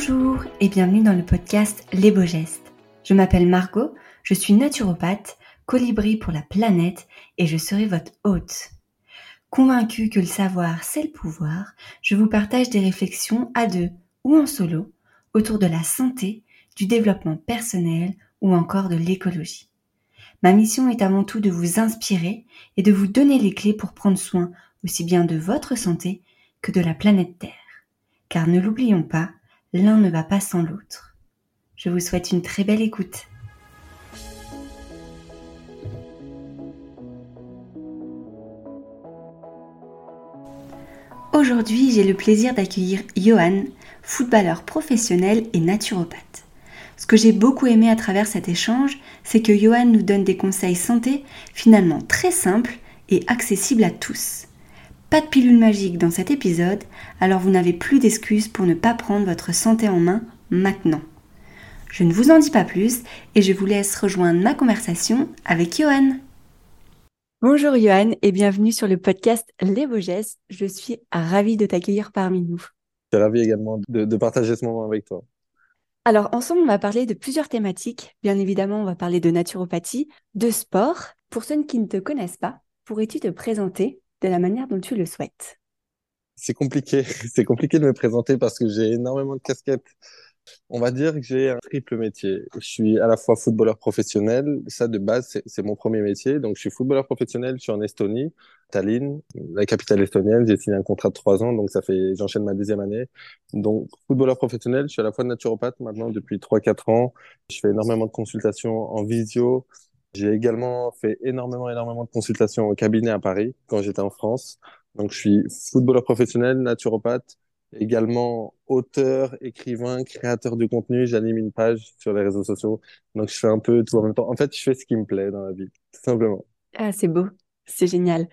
Bonjour et bienvenue dans le podcast Les Beaux Gestes. Je m'appelle Margot, je suis naturopathe, colibri pour la planète et je serai votre hôte. Convaincue que le savoir c'est le pouvoir, je vous partage des réflexions à deux ou en solo autour de la santé, du développement personnel ou encore de l'écologie. Ma mission est avant tout de vous inspirer et de vous donner les clés pour prendre soin aussi bien de votre santé que de la planète Terre. Car ne l'oublions pas, l'un ne va pas sans l'autre. Je vous souhaite une très belle écoute. Aujourd'hui, j'ai le plaisir d'accueillir Johan, footballeur professionnel et naturopathe. Ce que j'ai beaucoup aimé à travers cet échange, c'est que Johan nous donne des conseils santé finalement très simples et accessibles à tous. Pas de pilule magique dans cet épisode, alors vous n'avez plus d'excuses pour ne pas prendre votre santé en main maintenant. Je ne vous en dis pas plus et je vous laisse rejoindre ma conversation avec Johan. Bonjour Johan et bienvenue sur le podcast Les Beaux Gestes. Je suis ravie de t'accueillir parmi nous. Je suis ravi également de, de, partager ce moment avec toi. Alors ensemble, on va parler de plusieurs thématiques. Bien évidemment, on va parler de naturopathie, de sport. Pour ceux qui ne te connaissent pas, pourrais-tu te présenter? De la manière dont tu le souhaites C'est compliqué. C'est compliqué de me présenter parce que j'ai énormément de casquettes. On va dire que j'ai un triple métier. Je suis à la fois footballeur professionnel. Ça, de base, c'est mon premier métier. Donc, je suis footballeur professionnel. Je suis en Estonie, Tallinn, la capitale estonienne. J'ai signé un contrat de trois ans. Donc, ça fait, j'enchaîne ma deuxième année. Donc, footballeur professionnel. Je suis à la fois naturopathe maintenant depuis trois, quatre ans. Je fais énormément de consultations en visio. J'ai également fait énormément, énormément de consultations au cabinet à Paris quand j'étais en France. Donc, je suis footballeur professionnel, naturopathe, également auteur, écrivain, créateur de contenu. J'anime une page sur les réseaux sociaux. Donc, je fais un peu tout en même temps. En fait, je fais ce qui me plaît dans la vie, tout simplement. Ah, c'est beau. C'est génial.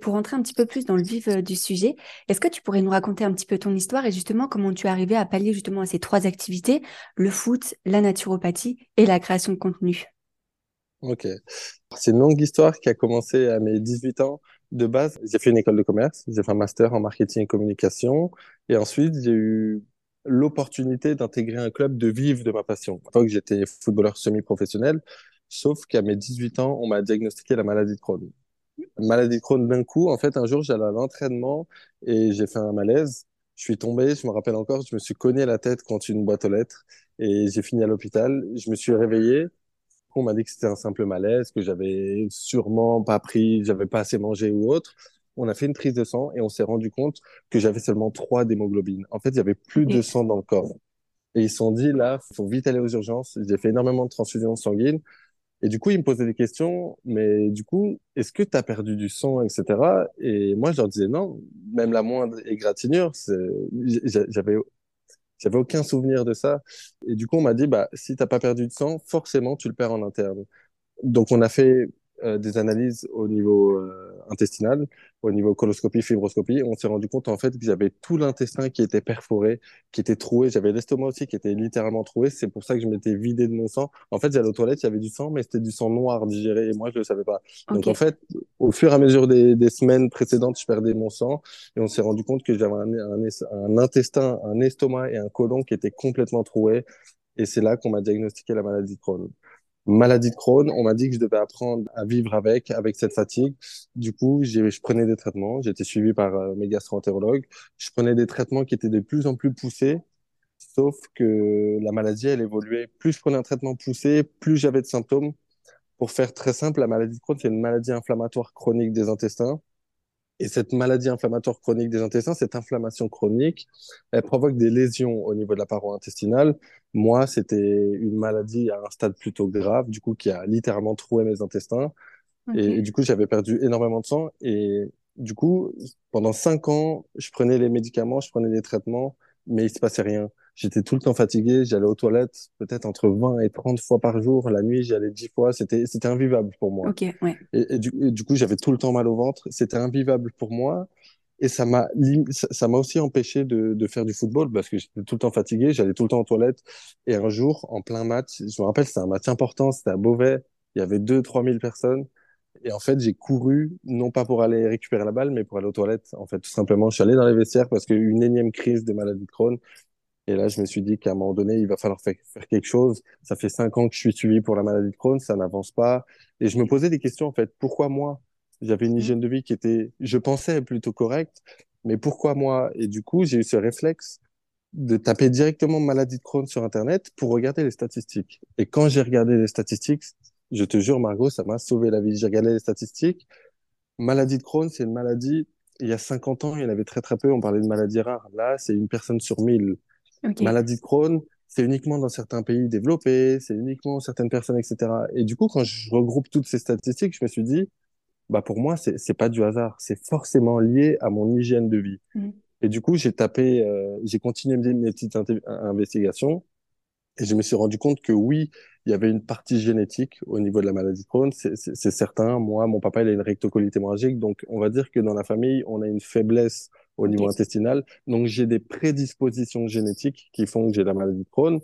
Pour rentrer un petit peu plus dans le vif euh, du sujet, est-ce que tu pourrais nous raconter un petit peu ton histoire et justement comment tu es arrivé à pallier justement à ces trois activités, le foot, la naturopathie et la création de contenu? Ok. C'est une longue histoire qui a commencé à mes 18 ans. De base, j'ai fait une école de commerce, j'ai fait un master en marketing et communication, et ensuite j'ai eu l'opportunité d'intégrer un club de vivre de ma passion. À que j'étais footballeur semi-professionnel, sauf qu'à mes 18 ans, on m'a diagnostiqué la maladie de Crohn. Maladie de Crohn d'un coup, en fait, un jour, j'allais à l'entraînement et j'ai fait un malaise. Je suis tombé, je me rappelle encore, je me suis cogné la tête contre une boîte aux lettres et j'ai fini à l'hôpital. Je me suis réveillé on m'a dit que c'était un simple malaise, que j'avais sûrement pas pris, j'avais pas assez mangé ou autre. On a fait une prise de sang et on s'est rendu compte que j'avais seulement trois d'hémoglobine. En fait, il y avait plus de sang dans le corps. Et ils se sont dit, là, faut vite aller aux urgences. J'ai fait énormément de transfusions sanguines. Et du coup, ils me posaient des questions, mais du coup, est-ce que tu as perdu du sang, etc. Et moi, je leur disais non, même la moindre égratignure, j'avais j'avais aucun souvenir de ça. Et du coup, on m'a dit, bah, si t'as pas perdu de sang, forcément, tu le perds en interne. Donc, on a fait euh, des analyses au niveau euh, intestinal, au niveau coloscopie, fibroscopie. On s'est rendu compte en fait que j'avais tout l'intestin qui était perforé, qui était troué. J'avais l'estomac aussi qui était littéralement troué. C'est pour ça que je m'étais vidé de mon sang. En fait, j'allais aux toilettes, il y avait du sang, mais c'était du sang noir digéré et moi je le savais pas. Donc en fait, au fur et à mesure des, des, semaines précédentes, je perdais mon sang et on s'est rendu compte que j'avais un, un, un intestin, un estomac et un côlon qui étaient complètement troués. Et c'est là qu'on m'a diagnostiqué la maladie de Crohn maladie de Crohn, on m'a dit que je devais apprendre à vivre avec, avec cette fatigue. Du coup, je prenais des traitements. J'étais suivi par euh, mes gastro-entérologues. Je prenais des traitements qui étaient de plus en plus poussés. Sauf que la maladie, elle évoluait. Plus je prenais un traitement poussé, plus j'avais de symptômes. Pour faire très simple, la maladie de Crohn, c'est une maladie inflammatoire chronique des intestins. Et cette maladie inflammatoire chronique des intestins, cette inflammation chronique, elle provoque des lésions au niveau de la paroi intestinale. Moi, c'était une maladie à un stade plutôt grave, du coup, qui a littéralement troué mes intestins. Et, du coup, j'avais perdu énormément de sang. Et du coup, pendant cinq ans, je prenais les médicaments, je prenais les traitements, mais il se passait rien. J'étais tout le temps fatigué, j'allais aux toilettes peut-être entre 20 et 30 fois par jour. La nuit, j'y allais 10 fois. C'était, c'était invivable pour moi. Ok, ouais. Et, du, du, coup, j'avais tout le temps mal au ventre. C'était invivable pour moi. Et ça m'a, ça m'a aussi empêché de, de faire du football parce que j'étais tout le temps fatigué, j'allais tout le temps aux toilettes. Et un jour, en plein match, je me rappelle, c'était un match important, c'était à Beauvais. Il y avait 2-3 000 personnes. Et en fait, j'ai couru, non pas pour aller récupérer la balle, mais pour aller aux toilettes. En fait, tout simplement, je suis allé dans les vestiaires parce qu'une énième crise de maladie de Crohn Et là, je me suis dit qu'à un moment donné, il va falloir faire, faire quelque chose. Ça fait cinq ans que je suis suivi pour la maladie de Crohn, ça n'avance pas. Et je me posais des questions, en fait. Pourquoi moi? J'avais une Mm. hygiène de vie qui était, je pensais, plutôt correcte. Mais pourquoi moi? Et du coup, j'ai eu ce réflexe de taper directement maladie de Crohn sur Internet pour regarder les statistiques. Et quand j'ai regardé les statistiques, je te jure, Margot, ça m'a sauvé la vie. J'ai regardé les statistiques. Maladie de Crohn, c'est une maladie, il y a 50 ans, il y en avait très très peu, on parlait de maladie rare. Là, c'est une personne sur mille. Ok. Maladie de Crohn, c'est uniquement dans certains pays développés, c'est uniquement certaines personnes, etc. Et du coup, quand je regroupe toutes ces statistiques, je me suis dit, bah pour moi, c'est pas du hasard, c'est forcément lié à mon hygiène de vie. Mm. Et du coup, j'ai tapé, euh, j'ai continué mes petites investigations et je me suis rendu compte que oui, il y avait une partie génétique au niveau de la maladie de Crohn, c'est certain. Moi, mon papa, il a une rectocolite hémorragique, donc on va dire que dans la famille, on a une faiblesse au niveau intestinal. Donc j'ai des prédispositions génétiques qui font que j'ai la maladie de Crohn.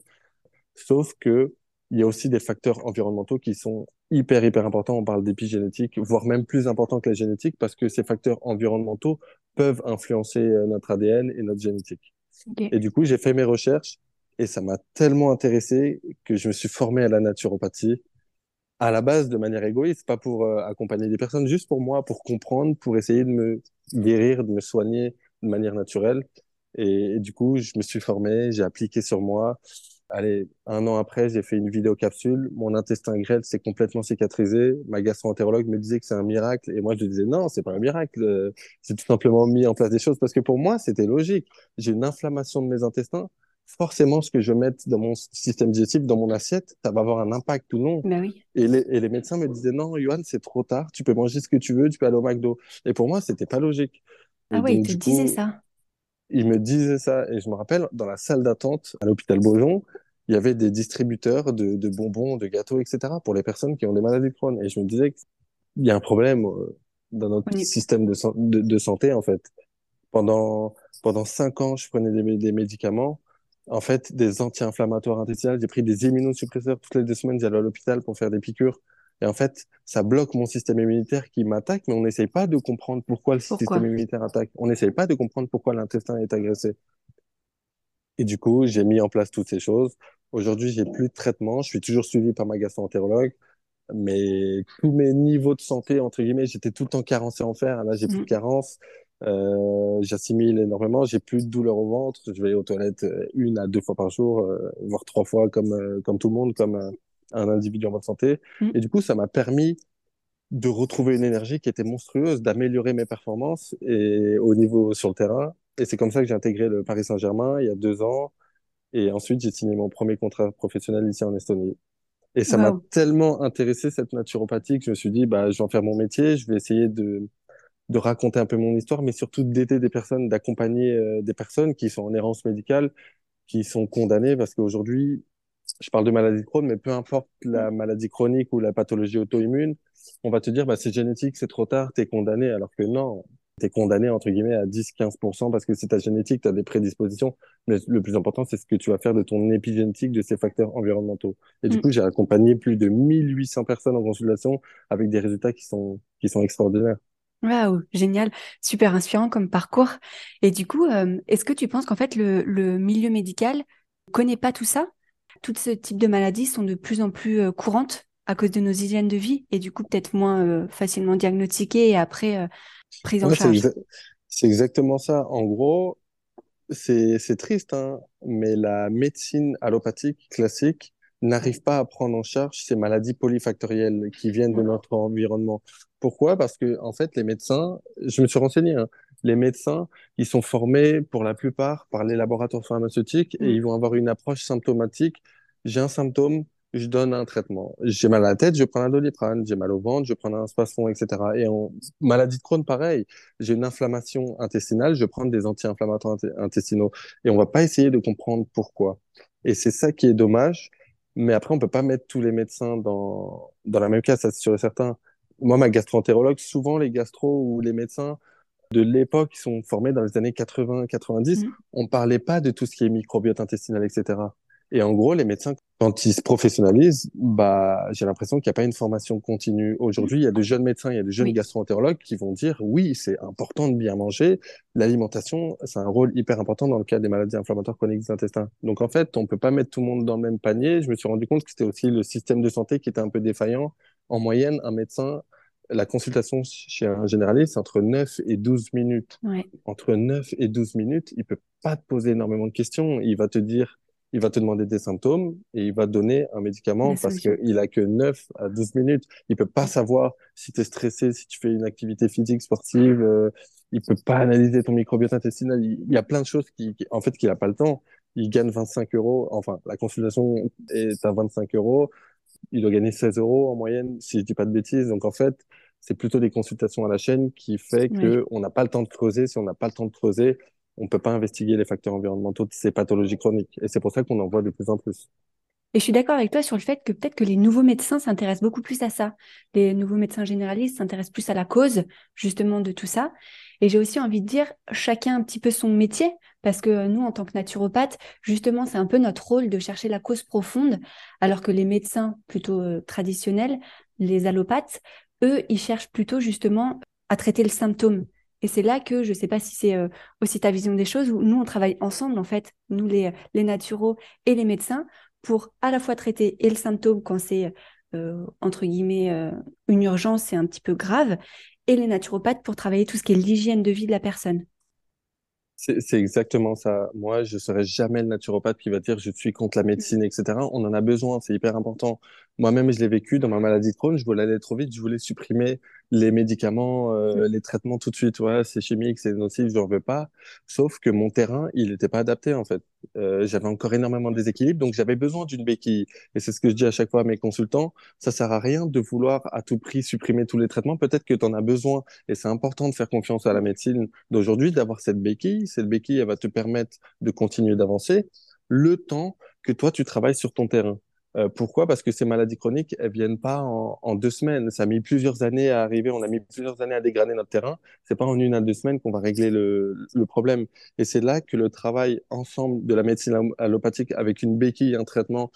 Sauf que il y a aussi des facteurs environnementaux qui sont hyper, hyper importants. On parle d'épigénétique, voire même plus importants que la génétique, parce que ces facteurs environnementaux peuvent influencer euh, notre ADN et notre génétique. Et du coup, j'ai fait mes recherches et ça m'a tellement intéressé que je me suis formé à la naturopathie à la base de manière égoïste, pas pour euh, accompagner des personnes, juste pour moi, pour comprendre, pour essayer de me guérir, de me soigner de manière naturelle. Et, du coup, je me suis formé, j'ai appliqué sur moi. Allez, un an après, j'ai fait une vidéo capsule. Mon intestin grêle s'est complètement cicatrisé. Ma gastro-entérologue me disait que c'est un miracle. Et moi, je lui disais, non, c'est pas un miracle. Euh, J'ai tout simplement mis en place des choses parce que pour moi, c'était logique. J'ai une inflammation de mes intestins. Forcément, ce que je mette dans mon système digestif, dans mon assiette, ça va avoir un impact ou non. Bah oui. Et les, et les médecins me disaient, non, Johan, c'est trop tard. Tu peux manger ce que tu veux. Tu peux aller au McDo. Et pour moi, c'était pas logique. Ah Et ouais, il donc, te coup, ça. il me disait ça. Et je me rappelle, dans la salle d'attente à l'hôpital Beaujon, il y avait des distributeurs de, de bonbons, de gâteaux, etc. pour les personnes qui ont des maladies de Crohn. Et je me disais qu'il y a un problème euh, dans notre système de, de, de santé, en fait. Pendant, pendant cinq ans, je prenais des, des médicaments. En fait, des anti-inflammatoires intestinaux. J'ai pris des immunosuppresseurs toutes les deux semaines. J'allais à l'hôpital pour faire des piqûres. Et en fait, ça bloque mon système immunitaire qui m'attaque, mais on n'essaye pas de comprendre pourquoi le Pourquoi? système immunitaire attaque. On n'essaye pas de comprendre pourquoi l'intestin est agressé. Et du coup, j'ai mis en place toutes ces choses. Aujourd'hui, j'ai plus de traitement. Je suis toujours suivi par ma gastro-entérologue. Mais tous mes niveaux de santé, entre guillemets, j'étais tout le temps carencé en fer. Là, j'ai plus de Mm. carence. Euh, j'assimile énormément. J'ai plus de douleur au ventre. Je vais aux toilettes euh, une à deux fois par jour, euh, voire trois fois comme, euh, comme tout le monde, comme euh, un individu en bonne santé. Mm. Et du coup, ça m'a permis de retrouver une énergie qui était monstrueuse, d'améliorer mes performances et au niveau sur le terrain. Et c'est comme ça que j'ai intégré le Paris Saint-Germain il y a deux ans. Et ensuite, j'ai signé mon premier contrat professionnel ici en Estonie. Et ça m'a tellement intéressé, cette naturopathie, que je me suis dit, bah, je vais en faire mon métier, je vais essayer de, de raconter un peu mon histoire, mais surtout d'aider des personnes, d'accompagner euh, des personnes qui sont en errance médicale, qui sont condamnées, parce qu'aujourd'hui, je parle de maladie de Crohn, mais peu importe la maladie chronique ou la pathologie auto-immune, on va te dire, bah, c'est génétique, c'est trop tard, t'es condamné, alors que non, t'es condamné, entre guillemets, à 10-15% parce que c'est ta génétique, t'as des prédispositions, mais le plus important, c'est ce que tu vas faire de ton épigénétique, de ces facteurs environnementaux. Et du Mm. coup, j'ai accompagné plus de 1800 personnes en consultation avec des résultats qui sont, qui sont extraordinaires. Waouh, génial, super inspirant comme parcours. Et du coup, euh, est-ce que tu penses qu'en fait le, le milieu médical connaît pas tout ça? Tout ce type de maladies sont de plus en plus euh, courantes à cause de nos hygiènes de vie et du coup peut-être moins euh, facilement diagnostiquées et après prises en Ouais, c'est charge? exa- c'est exactement ça. En gros, c'est, c'est triste, hein, mais la médecine allopathique classique n'arrive pas à prendre en charge ces maladies polyfactorielles qui viennent de notre environnement. Pourquoi? Parce que, en fait, les médecins, je me suis renseigné, hein, les médecins, ils sont formés pour la plupart par les laboratoires pharmaceutiques et Mm. ils vont avoir une approche symptomatique. J'ai un symptôme, je donne un traitement. J'ai mal à la tête, je prends un doliprane. J'ai mal au ventre, je prends un spasfon, etc. Et en maladie de Crohn, pareil. J'ai une inflammation intestinale, je prends des anti-inflammatoires intestinaux. Et on va pas essayer de comprendre pourquoi. Et c'est ça qui est dommage. Mais après, on peut pas mettre tous les médecins dans, dans la même case, ça c'est sûr et certain. Moi, ma gastro-entérologue, souvent les gastro ou les médecins de l'époque qui sont formés dans les années 80-90, Mm. on parlait pas de tout ce qui est microbiote intestinal, etc. Et en gros, les médecins, quand ils se professionnalisent, bah, j'ai l'impression qu'il n'y a pas une formation continue. Aujourd'hui, il y a de jeunes médecins, il y a de jeunes gastro-entérologues qui vont dire oui, c'est important de bien manger. L'alimentation, c'est un rôle hyper important dans le cas des maladies inflammatoires chroniques des intestins. Donc, en fait, on peut pas mettre tout le monde dans le même panier. Je me suis rendu compte que c'était aussi le système de santé qui était un peu défaillant. En moyenne, un médecin, la consultation chez un généraliste, c'est entre 9 et 12 minutes. Entre 9 et 12 minutes, il peut pas te poser énormément de questions. Il va te dire il va te demander des symptômes et il va donner un médicament parce qu'il a que 9 à 12 minutes. Il peut pas savoir si tu es stressé, si tu fais une activité physique, sportive. Euh, il peut pas analyser ton microbiote intestinal. Il, y a plein de choses qui, en fait, qu'il a pas le temps. Il gagne 25 euros. Enfin, la consultation est à 25 euros. Il doit gagner 16 euros en moyenne, si je dis pas de bêtises. Donc, en fait, c'est plutôt des consultations à la chaîne qui fait que on n'a pas le temps de creuser. Si on n'a pas le temps de creuser, on ne peut pas investiguer les facteurs environnementaux de ces pathologies chroniques. Et c'est pour ça qu'on en voit de plus en plus. Et je suis d'accord avec toi sur le fait que peut-être que les nouveaux médecins s'intéressent beaucoup plus à ça. Les nouveaux médecins généralistes s'intéressent plus à la cause, justement, de tout ça. Et j'ai aussi envie de dire, chacun un petit peu son métier, parce que nous, en tant que naturopathes, justement, c'est un peu notre rôle de chercher la cause profonde, alors que les médecins plutôt euh, traditionnels, les allopathes, eux, ils cherchent plutôt justement à traiter le symptôme. Et c'est là que je ne sais pas si c'est euh, aussi ta vision des choses, où nous, on travaille ensemble, en fait, nous, les, les naturaux et les médecins, pour à la fois traiter et le symptôme quand c'est, euh, entre guillemets, euh, une urgence, c'est un petit peu grave, et les naturopathes pour travailler tout ce qui est l'hygiène de vie de la personne. C'est exactement ça. Moi, je serai jamais le naturopathe qui va dire je suis contre la médecine, etc. On en a besoin, c'est hyper important. Moi-même, je l'ai vécu dans ma maladie de Crohn. Je voulais aller trop vite, je voulais supprimer les médicaments, euh, les traitements tout de suite. Ouais, c'est chimique, c'est nocif, je n'en veux pas. Sauf que mon terrain, il n'était pas adapté en fait. Euh, j'avais encore énormément de déséquilibre, donc j'avais besoin d'une béquille. Et c'est ce que je dis à chaque fois à mes consultants. Ça sert à rien de vouloir à tout prix supprimer tous les traitements. Peut-être que tu en as besoin, et c'est important de faire confiance à la médecine d'aujourd'hui, d'avoir cette béquille. Cette béquille, elle va te permettre de continuer d'avancer le temps que toi tu travailles sur ton terrain. Euh, pourquoi? Parce que ces maladies chroniques, elles viennent pas en, deux semaines. Ça a mis plusieurs années à arriver. On a mis plusieurs années à dégrader notre terrain. C'est pas en une à deux semaines qu'on va régler le, problème. Et c'est là que le travail ensemble de la médecine allopathique avec une béquille, un traitement,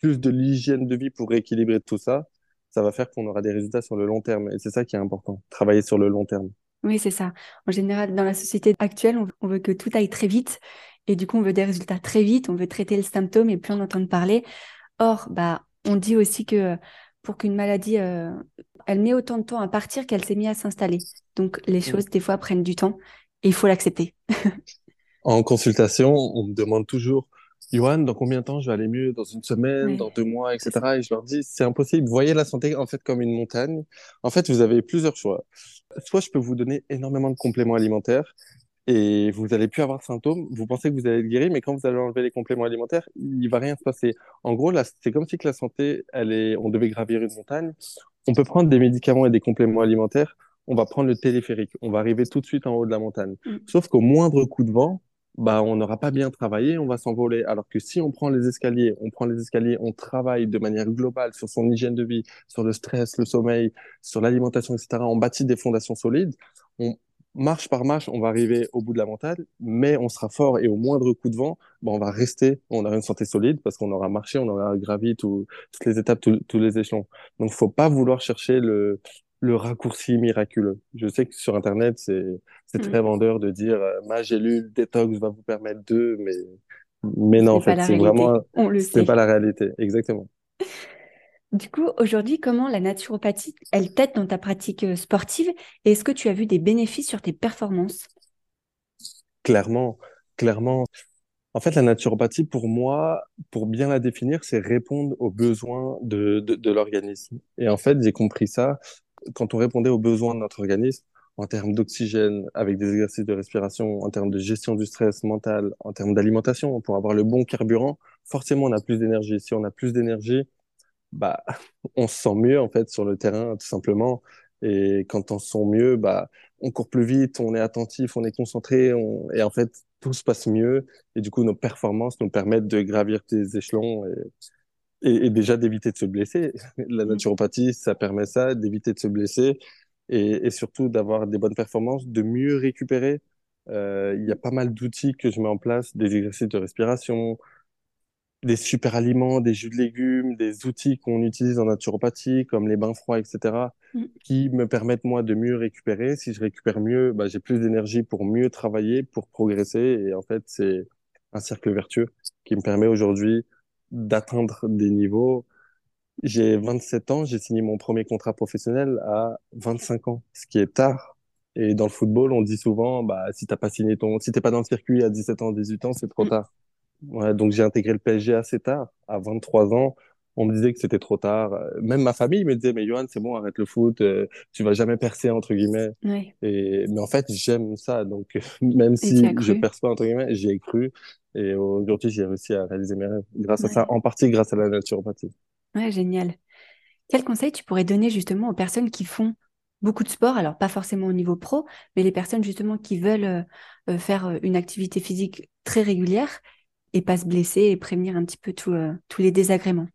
plus de l'hygiène de vie pour rééquilibrer tout ça, ça va faire qu'on aura des résultats sur le long terme. Et c'est ça qui est important, travailler sur le long terme. Oui, c'est ça. En général, dans la société actuelle, on veut que tout aille très vite. Et du coup, on veut des résultats très vite, on veut traiter le symptôme et plus en entendre parler. Or, bah, on dit aussi que pour qu'une maladie, euh, elle met autant de temps à partir qu'elle s'est mise à s'installer. Donc, les choses, des fois, prennent du temps et il faut l'accepter. en consultation, on me demande toujours, Johan, dans combien de temps je vais aller mieux? Dans une semaine, dans deux mois, etc. Et je leur dis, c'est impossible. Voyez la santé, en fait, comme une montagne. En fait, vous avez plusieurs choix. Soit je peux vous donner énormément de compléments alimentaires et vous n'allez plus avoir de symptômes. Vous pensez que vous allez être guéri, mais quand vous allez enlever les compléments alimentaires, il va rien se passer. En gros, là, c'est comme si que la santé, elle est, on devait gravir une montagne. On peut prendre des médicaments et des compléments alimentaires. On va prendre le téléphérique. On va arriver tout de suite en haut de la montagne. Mm. Sauf qu'au moindre coup de vent, bah, on n'aura pas bien travaillé, on va s'envoler. Alors que si on prend les escaliers, on prend les escaliers, on travaille de manière globale sur son hygiène de vie, sur le stress, le sommeil, sur l'alimentation, etc. On bâtit des fondations solides. On, marche par marche, on va arriver au bout de la montagne, mais on sera fort et au moindre coup de vent, ben, on va rester, on aura une santé solide parce qu'on aura marché, on aura gravi toutes les étapes, tous les échelons. Donc, faut pas vouloir chercher le, le raccourci miraculeux. Je sais que sur Internet, c'est, c'est très mm. vendeur de dire euh, ma gélule détox va vous permettre de, mais, mais non, en fait, c'est vraiment, c'est pas la réalité. Exactement. Du coup, aujourd'hui, comment la naturopathie, elle t'aide dans ta pratique euh, sportive et est-ce que tu as vu des bénéfices sur tes performances? Clairement, clairement. En fait, la naturopathie, pour moi, pour bien la définir, c'est répondre aux besoins de, de, l'organisme. Et en fait, j'ai compris ça quand on répondait aux besoins de notre organisme en termes d'oxygène, avec des exercices de respiration, en termes de gestion du stress mental, en termes d'alimentation, pour avoir le bon carburant, forcément, on a plus d'énergie. Si on a plus d'énergie, bah, on se sent mieux en fait sur le terrain, tout simplement. Et quand on se sent mieux, bah, on court plus vite, on est attentif, on est concentré, et en fait, tout se passe mieux. Et du coup, nos performances nous permettent de gravir des échelons et, et, déjà d'éviter de se blesser. La mmh. naturopathie, ça permet ça, d'éviter de se blesser et, et surtout d'avoir des bonnes performances, de mieux récupérer. Euh, il y a pas mal d'outils que je mets en place, des exercices de respiration, des super aliments, des jus de légumes, des outils qu'on utilise en naturopathie, comme les bains froids, etc., Mm. qui me permettent, moi, de mieux récupérer. Si je récupère mieux, bah, j'ai plus d'énergie pour mieux travailler, pour progresser. Et en fait, c'est un cercle vertueux qui me permet aujourd'hui d'atteindre des niveaux. J'ai 27 ans, j'ai signé mon premier contrat professionnel à 25 ans, ce qui est tard. Et dans le football, on dit souvent, bah, si t'as pas signé ton, si t'es pas dans le circuit à 17 ans, 18 ans, c'est trop Mm. tard. Ouais, donc j'ai intégré le PSG assez tard, à 23 ans. On me disait que c'était trop tard. Même ma famille me disait, mais Johan, c'est bon, arrête le foot, euh, tu vas jamais percer, entre guillemets. Ouais. Et, mais en fait, j'aime ça. Donc, même Et si je perce pas, entre guillemets, j'y ai cru. Et aujourd'hui, j'ai réussi à réaliser mes rêves. Grâce à ça, en partie grâce à la naturopathie. Ouais, génial. Quel conseil tu pourrais donner justement aux personnes qui font beaucoup de sport, alors pas forcément au niveau pro, mais les personnes justement qui veulent euh, euh, faire euh, une activité physique très régulière et pas se blesser et prévenir un petit peu tout, euh, tous les désagréments.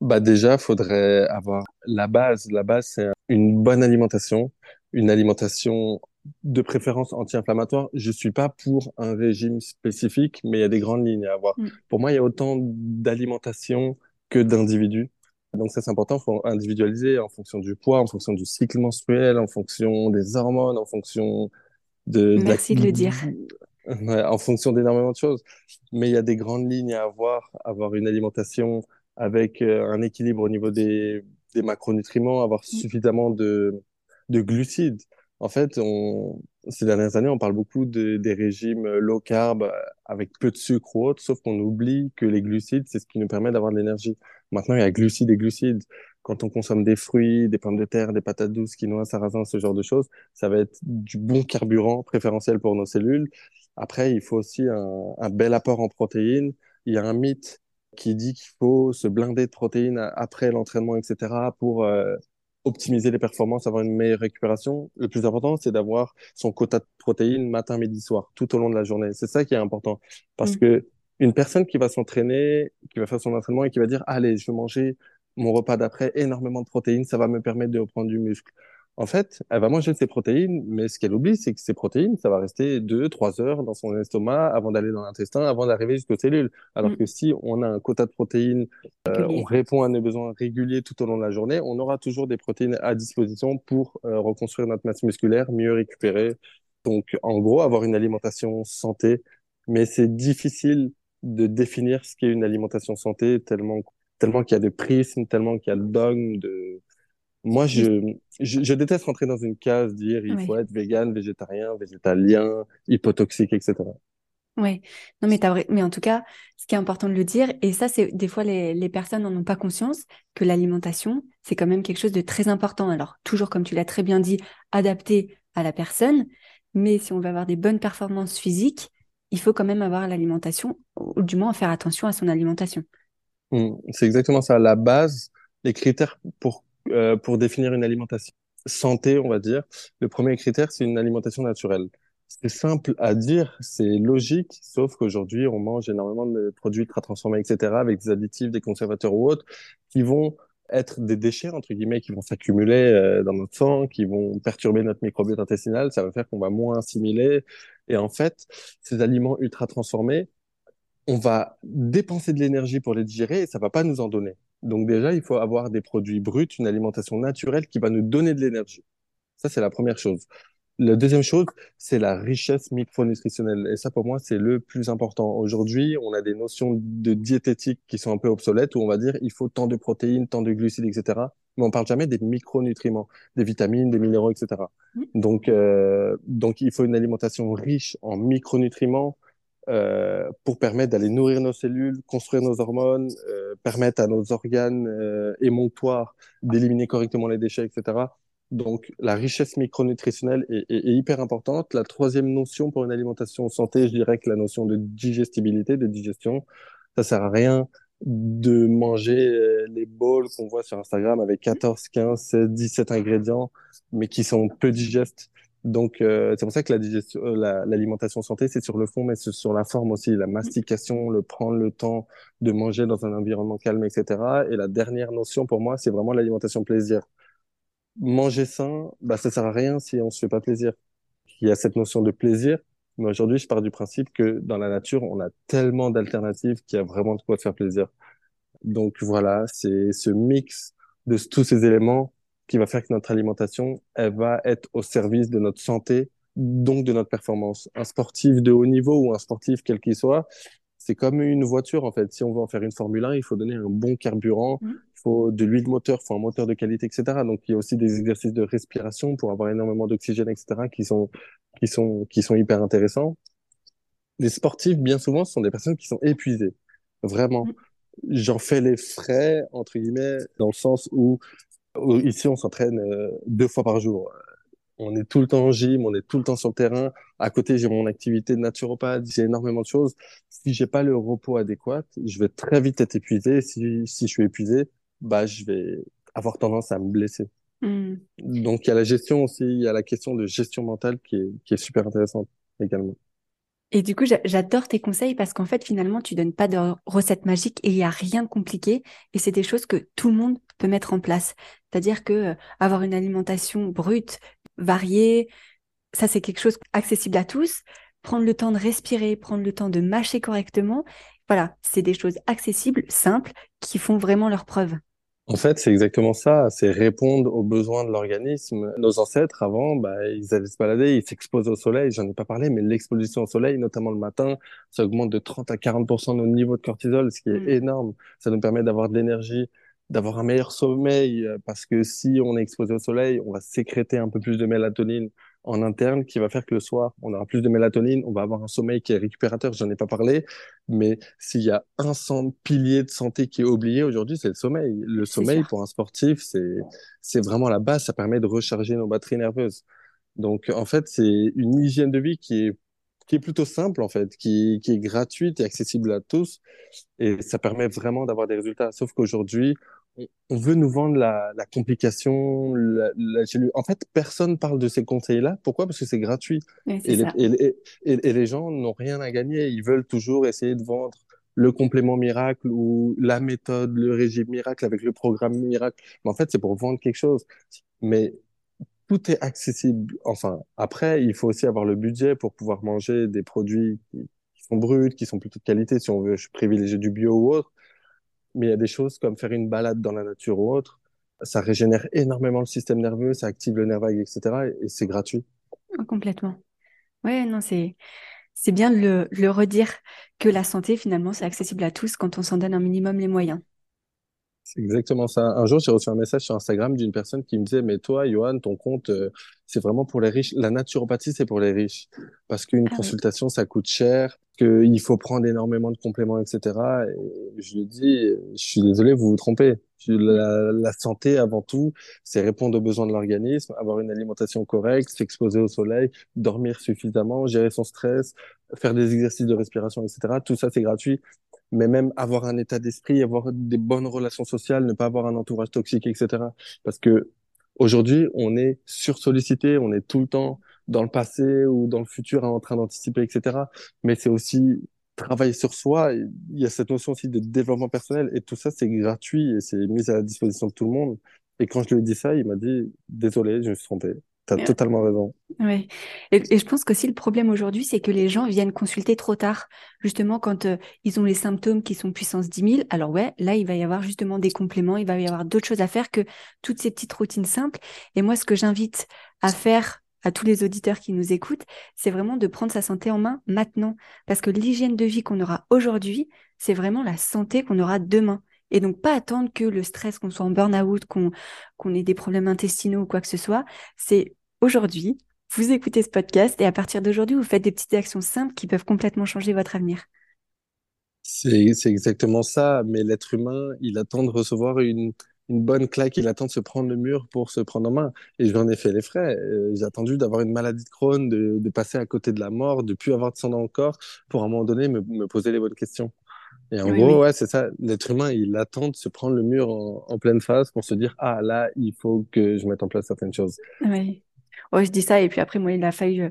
Bah déjà, faudrait avoir la base. La base, c'est une bonne alimentation, une alimentation de préférence anti-inflammatoire. Je suis pas pour un régime spécifique, mais il y a des grandes lignes à avoir. Mm. Pour moi, il y a autant d'alimentation que d'individus. Donc ça, c'est important. Il faut individualiser en fonction du poids, en fonction du cycle menstruel, en fonction des hormones, en fonction de, Merci de le dire. Ouais, en fonction d'énormément de choses. Mais il y a des grandes lignes à avoir, avoir une alimentation avec euh, un équilibre au niveau des, des macronutriments, avoir Mm. suffisamment de, de glucides. En fait, on, ces dernières années, on parle beaucoup de, des régimes low carb euh, avec peu de sucre ou autre, sauf qu'on oublie que les glucides, c'est ce qui nous permet d'avoir de l'énergie. Maintenant, il y a glucides et glucides. Quand on consomme des fruits, des pommes de terre, des patates douces, quinoa, sarrasin, ce genre de choses, ça va être du bon carburant préférentiel pour nos cellules. Après, il faut aussi un, un bel apport en protéines. Il y a un mythe qui dit qu'il faut se blinder de protéines après l'entraînement, etc., pour euh, optimiser les performances, avoir une meilleure récupération. Le plus important, c'est d'avoir son quota de protéines matin, midi, soir, tout au long de la journée. C'est ça qui est important. Parce Mm. que une personne qui va s'entraîner, qui va faire son entraînement et qui va dire, allez, je vais manger mon repas d'après, énormément de protéines, ça va me permettre de reprendre du muscle. En fait, elle va manger ses protéines, mais ce qu'elle oublie, c'est que ces protéines, ça va rester deux, trois heures dans son estomac avant d'aller dans l'intestin, avant d'arriver jusqu'aux cellules. Alors Mm. que si on a un quota de protéines, euh, on répond à nos besoins réguliers tout au long de la journée, on aura toujours des protéines à disposition pour euh, reconstruire notre masse musculaire, mieux récupérer. Donc, en gros, avoir une alimentation santé, mais c'est difficile de définir ce qu'est une alimentation santé tellement, tellement qu'il y a de prismes, tellement qu'il y a de dogmes, de moi, je, je, je déteste rentrer dans une case, dire il faut Oui. être vegan, végétarien, végétalien, hypotoxique, etc. Ouais. Non, mais vrai- mais en tout cas, ce qui est important de le dire, et ça, c'est des fois les, les personnes n'en ont pas conscience, que l'alimentation, c'est quand même quelque chose de très important. Alors, toujours comme tu l'as très bien dit, adapté à la personne, mais si on veut avoir des bonnes performances physiques, il faut quand même avoir l'alimentation, ou du moins faire attention à son alimentation. Mm, C'est exactement ça. La base, les critères pour, euh, pour définir une alimentation santé, on va dire, le premier critère, c'est une alimentation naturelle. C'est simple à dire, c'est logique, sauf qu'aujourd'hui, on mange énormément de produits ultra transformés, etc., avec des additifs, des conservateurs ou autres, qui vont être des déchets, entre guillemets, qui vont s'accumuler euh, dans notre sang, qui vont perturber notre microbiote intestinal, ça va faire qu'on va moins assimiler. Et en fait, ces aliments ultra transformés, on va dépenser de l'énergie pour les digérer et ça va pas nous en donner. Donc déjà, il faut avoir des produits bruts, une alimentation naturelle qui va nous donner de l'énergie. Ça, c'est la première chose. La deuxième chose, c'est la richesse micronutritionnelle. Et ça, pour moi, c'est le plus important. Aujourd'hui, on a des notions de diététique qui sont un peu obsolètes, où on va dire il faut tant de protéines, tant de glucides, etc. Mais on parle jamais des micronutriments, des vitamines, des minéraux, etc. Mm. Donc, euh, donc, il faut une alimentation riche en micronutriments euh, pour permettre d'aller nourrir nos cellules, construire nos hormones, euh, permettre à nos organes euh, émonctoires d'éliminer correctement les déchets, etc. Donc, la richesse micronutritionnelle est, est, est, hyper importante. La troisième notion pour une alimentation santé, je dirais que la notion de digestibilité, de digestion, ça sert à rien de manger euh, les bowls qu'on voit sur Instagram avec 14, 15, 16, 17 ingrédients, mais qui sont peu digestes. Donc, euh, c'est pour ça que la digestion, euh, la, l'alimentation santé, c'est sur le fond, mais c'est sur la forme aussi. La mastication, le prendre le temps de manger dans un environnement calme, etc. Et la dernière notion pour moi, c'est vraiment l'alimentation plaisir. Manger sain, bah, ça sert à rien si on se fait pas plaisir. Il y a cette notion de plaisir, Mais aujourd'hui, je pars du principe que dans la nature, on a tellement d'alternatives qu'il y a vraiment de quoi se faire plaisir. Donc voilà, c'est ce mix de tous ces éléments qui va faire que notre alimentation, elle va être au service de notre santé, donc de notre performance. Un sportif de haut niveau ou un sportif quel qu'il soit, c'est comme une voiture en fait. Si on veut en faire une Formule 1, il faut donner un bon carburant, mmh. il faut de l'huile moteur, il faut un moteur de qualité, etc. Donc il y a aussi des exercices de respiration pour avoir énormément d'oxygène, etc. qui sont qui sont qui sont hyper intéressants. Les sportifs, bien souvent, ce sont des personnes qui sont épuisées, vraiment. Mmh. J'en fais les frais entre guillemets dans le sens où, ici on s'entraîne euh, deux fois par jour on est tout le temps en gym, on est tout le temps sur le terrain. À côté, j'ai mon activité de naturopathe, j'ai énormément de choses. Si j'ai pas le repos adéquat, je vais très vite être épuisé. Si, si je suis épuisé, bah, je vais avoir tendance à me blesser. Hmm. Donc, il y a la gestion aussi, il y a la question de gestion mentale qui est, qui est super intéressante également. Et du coup, j'adore tes conseils parce qu'en fait, finalement, tu donnes pas de recette magique et il y a rien de compliqué. Et c'est des choses que tout le monde peut mettre en place. C'est-à-dire que euh, avoir une alimentation brute, variée, ça c'est quelque chose accessible à tous. Prendre le temps de respirer, prendre le temps de mâcher correctement, voilà, c'est des choses accessibles, simples, qui font vraiment leur preuve. En fait, c'est exactement ça, c'est répondre aux besoins de l'organisme. Nos ancêtres, avant, bah, ils allaient se balader, ils s'exposaient au soleil, j'en ai pas parlé, mais l'exposition au soleil, notamment le matin, ça augmente de 30 à 40% nos niveaux de cortisol, ce qui est mm. énorme. Ça nous permet d'avoir de l'énergie, d'avoir un meilleur sommeil, euh, parce que si on est exposé au soleil, on va sécréter un peu plus de mélatonine en interne qui va faire que le soir, on aura plus de mélatonine, on va avoir un sommeil qui est récupérateur, j'en ai pas parlé, mais s'il y a un pilier de santé qui est oublié aujourd'hui, c'est le sommeil. Le sommeil pour un sportif, c'est c'est vraiment la base, ça permet de recharger nos batteries nerveuses. Donc en fait, c'est une hygiène de vie qui est qui est plutôt simple en fait, qui, qui est gratuite et accessible à tous et ça permet vraiment d'avoir des résultats. Sauf qu'aujourd'hui, on veut nous vendre la, la complication. La, la, en fait, personne parle de ces conseils-là. Pourquoi? Parce que c'est gratuit. et, les, et, et, les gens n'ont rien à gagner. Ils veulent toujours essayer de vendre le complément miracle ou la méthode, le régime miracle avec le programme miracle. Mais en fait, c'est pour vendre quelque chose. Mais tout est accessible. Enfin, après, il faut aussi avoir le budget pour pouvoir manger des produits qui sont bruts, qui sont plutôt de qualité. Si on veut privilégier du bio ou autre mais il y a des choses comme faire une balade dans la nature ou autre, ça régénère énormément le système nerveux, ça active le nerf vague, etc. Et, c'est gratuit. Ah, complètement. Ouais, non, c'est c'est bien le redire que la santé, finalement, c'est accessible à tous quand on s'en donne un minimum les moyens. C'est exactement ça. Un jour, j'ai reçu un message sur Instagram d'une personne qui me disait, mais toi, Johan, ton compte, euh, c'est vraiment pour les riches. La naturopathie, c'est pour les riches. Parce qu'une ah consultation, ça coûte cher, qu'il faut prendre énormément de compléments, etc. Et je lui dis, je suis désolé, vous vous trompez. La, la santé, avant tout, c'est répondre aux besoins de l'organisme, avoir une alimentation correcte, s'exposer au soleil, dormir suffisamment, gérer son stress, faire des exercices de respiration, etc. Tout ça, c'est gratuit mais même avoir un état d'esprit, avoir des bonnes relations sociales, ne pas avoir un entourage toxique, etc. Parce que aujourd'hui, on est sursollicité, on est tout le temps dans le passé ou dans le futur en train d'anticiper, etc. Mais c'est aussi travailler sur soi. Il y a cette notion aussi de développement personnel et tout ça, c'est gratuit et c'est mis à la disposition de tout le monde. Et quand je lui ai dit ça, il m'a dit, désolé, je me suis trompé. Tu as totalement raison. Oui. Et, je pense qu'aussi le problème aujourd'hui, c'est que les gens viennent consulter trop tard. Justement, quand euh, ils ont les symptômes qui sont puissance 10 000, alors ouais, là, il va y avoir justement des compléments, il va y avoir d'autres choses à faire que toutes ces petites routines simples. Et moi, ce que j'invite à faire à tous les auditeurs qui nous écoutent, c'est vraiment de prendre sa santé en main maintenant. Parce que l'hygiène de vie qu'on aura aujourd'hui, c'est vraiment la santé qu'on aura demain. Et donc, pas attendre que le stress, qu'on soit en burn-out, qu'on ait des problèmes intestinaux ou quoi que ce soit. C'est aujourd'hui, vous écoutez ce podcast et à partir d'aujourd'hui, vous faites des petites actions simples qui peuvent complètement changer votre avenir. C'est exactement ça. Mais l'être humain, il attend de recevoir une, bonne claque, il attend de se prendre le mur pour se prendre en main. Et j'en ai fait les frais. Euh, j'ai attendu d'avoir une maladie de Crohn, de, passer à côté de la mort, de plus avoir de sang dans le corps pour à un moment donné me poser les bonnes questions. Et en gros, ouais, c'est ça. L'être humain, il attend de se prendre le mur en, pleine face pour se dire, ah là, il faut que je mette en place certaines choses. Oui. Ouais, je dis ça. Et puis après, moi, il a fallu euh,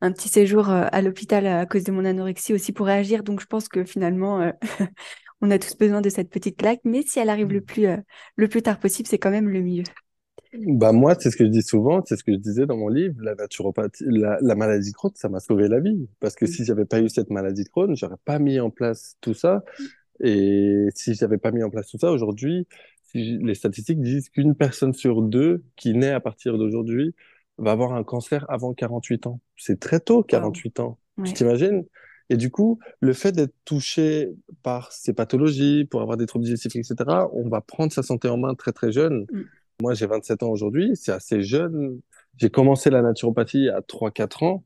un petit séjour euh, à l'hôpital à cause de mon anorexie aussi pour réagir. Donc, je pense que finalement, euh, on a tous besoin de cette petite claque. Mais si elle arrive le mm. plus, le plus tard possible, c'est quand même le mieux. Bah moi, c'est ce que je dis souvent, c'est ce que je disais dans mon livre, la naturopathie, la, la maladie de Crohn, ça m'a sauvé la vie. Parce que Mm. si j'avais pas eu cette maladie de Crohn, j'aurais pas mis en place tout ça. Et si j'avais pas mis en place tout ça, aujourd'hui, si les statistiques disent qu'une personne sur deux qui naît à partir d'aujourd'hui va avoir un cancer avant 48 ans. C'est très tôt, Waouh. 48 ans. Tu Ouais. t'imagines? Et du coup, le fait d'être touché par ces pathologies, pour avoir des troubles digestifs, etc., on va prendre sa santé en main très très jeune. Mm. Moi, j'ai 27 ans aujourd'hui, c'est assez jeune. J'ai commencé la naturopathie à 3-4 ans.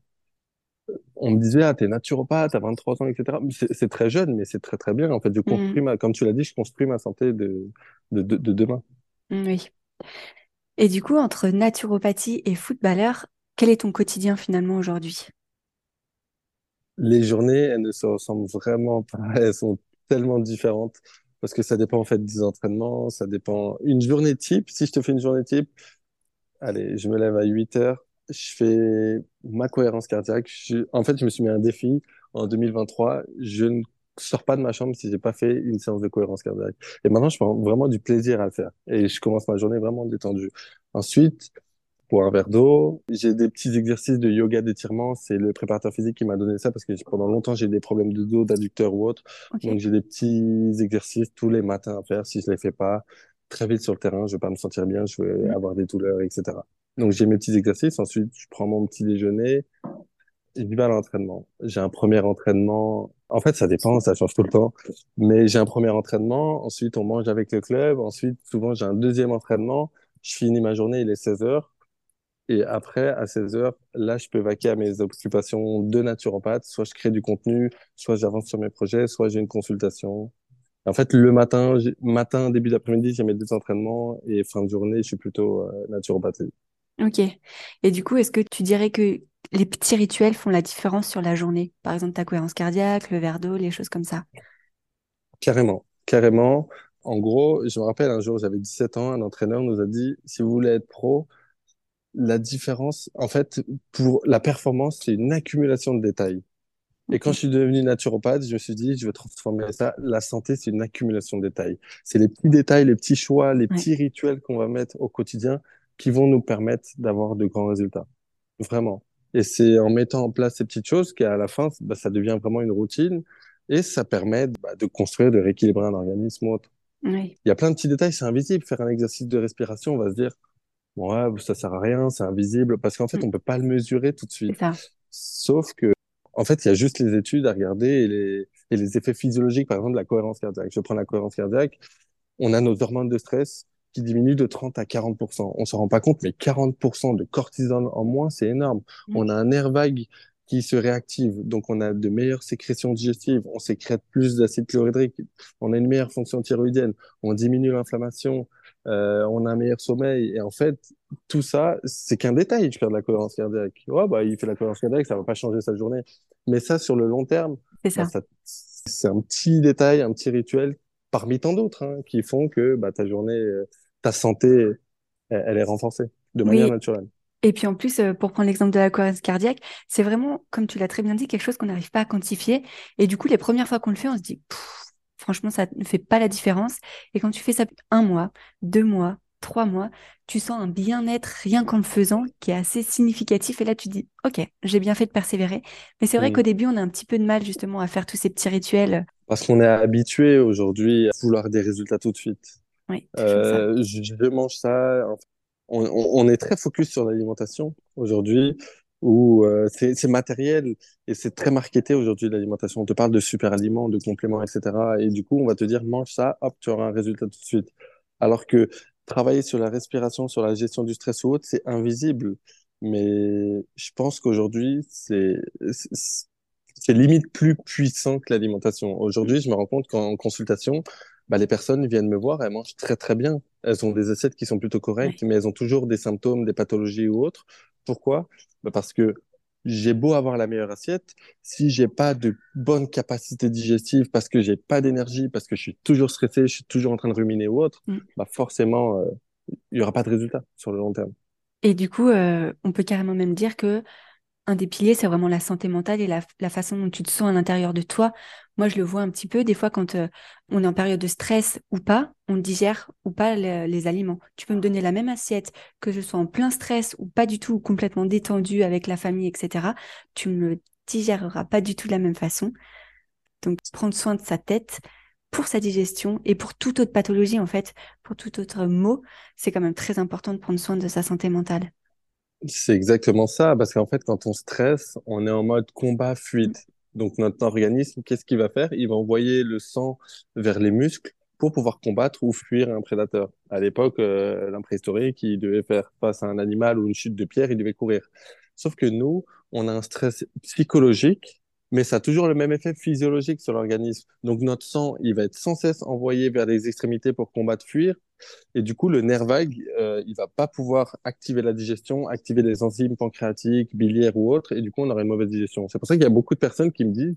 On me disait, ah, t'es naturopathe à 23 ans, etc. C'est très jeune, mais c'est très très bien. En fait, je Mm. construis ma, comme tu l'as dit, je construis ma santé de, de, de, de demain. Mm, Oui. Et du coup, entre naturopathie et footballeur, quel est ton quotidien finalement aujourd'hui? Les journées, elles ne se ressemblent vraiment pas. Elles sont tellement différentes parce que ça dépend en fait des entraînements, ça dépend. Une journée type, si je te fais une journée type, Allez, je me lève à 8 heures, je fais ma cohérence cardiaque. En fait, je me suis mis un défi en 2023. Je ne sors pas de ma chambre si j'ai pas fait une séance de cohérence cardiaque. Et maintenant, je prends vraiment du plaisir à le faire. Et je commence ma journée vraiment détendue. Ensuite, pour un verre d'eau, j'ai des petits exercices de yoga d'étirement. C'est le préparateur physique qui m'a donné ça parce que pendant longtemps, j'ai des problèmes de dos, d'adducteur ou autre. Donc, j'ai des petits exercices tous les matins à faire. Si je les fais pas, très vite sur le terrain, je vais pas me sentir bien, je vais Mm. avoir des douleurs, etc. Donc, j'ai mes petits exercices. Ensuite, je prends mon petit déjeuner et je vais à l'entraînement. J'ai un premier entraînement. En fait, ça dépend, ça change tout le temps. Mais j'ai un premier entraînement. Ensuite, on mange avec le club. Ensuite, souvent, j'ai un deuxième entraînement. Je finis ma journée, il est 16 heures. Et après, à 16 heures, là, je peux vaquer à mes occupations de naturopathe. Soit je crée du contenu, soit j'avance sur mes projets, soit j'ai une consultation. En fait, le matin, matin, début d'après-midi, j'ai mes deux entraînements et fin de journée, je suis plutôt euh, naturopathie. Ok. Et du coup, est-ce que tu dirais que les petits rituels font la différence sur la journée? Par exemple, ta cohérence cardiaque, le verre d'eau, les choses comme ça. Carrément, carrément. En gros, je me rappelle un jour, j'avais 17 ans, un entraîneur nous a dit, si vous voulez être pro, la différence, en fait, pour la performance, c'est une accumulation de détails. Et quand je suis devenu naturopathe, je me suis dit, je vais transformer ça. La santé, c'est une accumulation de détails. C'est les petits détails, les petits choix, les Ouais. petits rituels qu'on va mettre au quotidien qui vont nous permettre d'avoir de grands résultats. Vraiment. Et c'est en mettant en place ces petites choses qu'à la fin, bah, ça devient vraiment une routine et ça permet bah, de construire, de rééquilibrer un organisme ou autre. Oui. Il y a plein de petits détails, c'est invisible. Faire un exercice de respiration, on va se dire, ouais, ça sert à rien, c'est invisible, parce qu'en fait, Mm. on peut pas le mesurer tout de suite. ça. Sauf que, en fait, il y a juste les études à regarder et les, et les effets physiologiques, par exemple, de la cohérence cardiaque. Je prends la cohérence cardiaque, on a nos hormones de stress qui diminuent de 30 à 40%. On s'en rend pas compte, mais 40% de cortisol en moins, c'est énorme. Mm. On a un nerf vague qui se réactive, donc on a de meilleures sécrétions digestives, on sécrète plus d'acide chlorhydrique, on a une meilleure fonction thyroïdienne, on diminue l'inflammation, euh, on a un meilleur sommeil, et en fait, tout ça, c'est qu'un détail, je perds de la cohérence cardiaque. Ouais, bah, il fait la cohérence cardiaque, ça va pas changer sa journée. Mais ça, sur le long terme, C'est bah, ça. un petit détail, un petit rituel parmi tant d'autres, hein, qui font que, bah, ta journée, euh, ta santé, elle, elle est renforcée de manière Oui. naturelle. Et puis en plus, euh, pour prendre l'exemple de la cohérence cardiaque, c'est vraiment, comme tu l'as très bien dit, quelque chose qu'on n'arrive pas à quantifier. Et du coup, les premières fois qu'on le fait, on se dit, Pff, franchement, ça ne fait pas la différence. Et quand tu fais ça un mois, deux mois, trois mois, tu sens un bien-être rien qu'en le faisant qui est assez significatif. Et là, tu dis, OK, j'ai bien fait de persévérer. Mais c'est vrai Mm. qu'au début, on a un petit peu de mal justement à faire tous ces petits rituels. Parce qu'on est habitué aujourd'hui à vouloir des résultats tout de suite. Oui. Euh, je, je mange ça. On, on, on est très focus sur l'alimentation aujourd'hui, où euh, c'est matériel et c'est très marketé aujourd'hui l'alimentation. On te parle de super aliments, de compléments, etc. Et du coup, on va te dire mange ça, hop, tu auras un résultat tout de suite. Alors que travailler sur la respiration, sur la gestion du stress ou autre, c'est invisible. Mais je pense qu'aujourd'hui, c'est limite plus puissant que l'alimentation. Aujourd'hui, je me rends compte qu'en consultation, bah, les personnes viennent me voir, elles mangent très très bien. Elles ont des assiettes qui sont plutôt correctes, mais elles ont toujours des symptômes, des pathologies ou autres. Pourquoi? Bah, parce que j'ai beau avoir la meilleure assiette, si j'ai pas de bonne capacité digestive, parce que j'ai pas d'énergie, parce que je suis toujours stressé, je suis toujours en train de ruminer ou autre, Mm. bah forcément, euh, il y aura pas de résultat sur le long terme. Et du coup, euh, on peut carrément même dire que un des piliers, c'est vraiment la santé mentale et la, façon dont tu te sens à l'intérieur de toi. Moi, je le vois un petit peu, des fois, quand euh, on est en période de stress ou pas, on digère ou pas les aliments. Tu peux me donner la même assiette, que je sois en plein stress ou pas du tout, complètement détendu avec la famille, etc. Tu me digéreras pas du tout de la même façon. Donc, prendre soin de sa tête pour sa digestion et pour toute autre pathologie, en fait, pour tout autre mot, c'est quand même très important de prendre soin de sa santé mentale. C'est exactement ça, parce qu'en fait, quand on stresse, on est en mode combat-fuite. Donc, notre organisme, qu'est-ce qu'il va faire? Il va envoyer le sang vers les muscles pour pouvoir combattre ou fuir un prédateur. À l'époque, euh, préhistorique, il devait faire face à un animal ou une chute de pierre, il devait courir. Sauf que nous, on a un stress psychologique, mais ça a toujours le même effet physiologique sur l'organisme. Donc, notre sang, il va être sans cesse envoyé vers les extrémités pour combattre, fuir, et du coup, le nerf vague, euh, il va pas pouvoir activer la digestion, activer les enzymes pancréatiques, biliaires ou autres, et du coup, on aura une mauvaise digestion. C'est pour ça qu'il y a beaucoup de personnes qui me disent,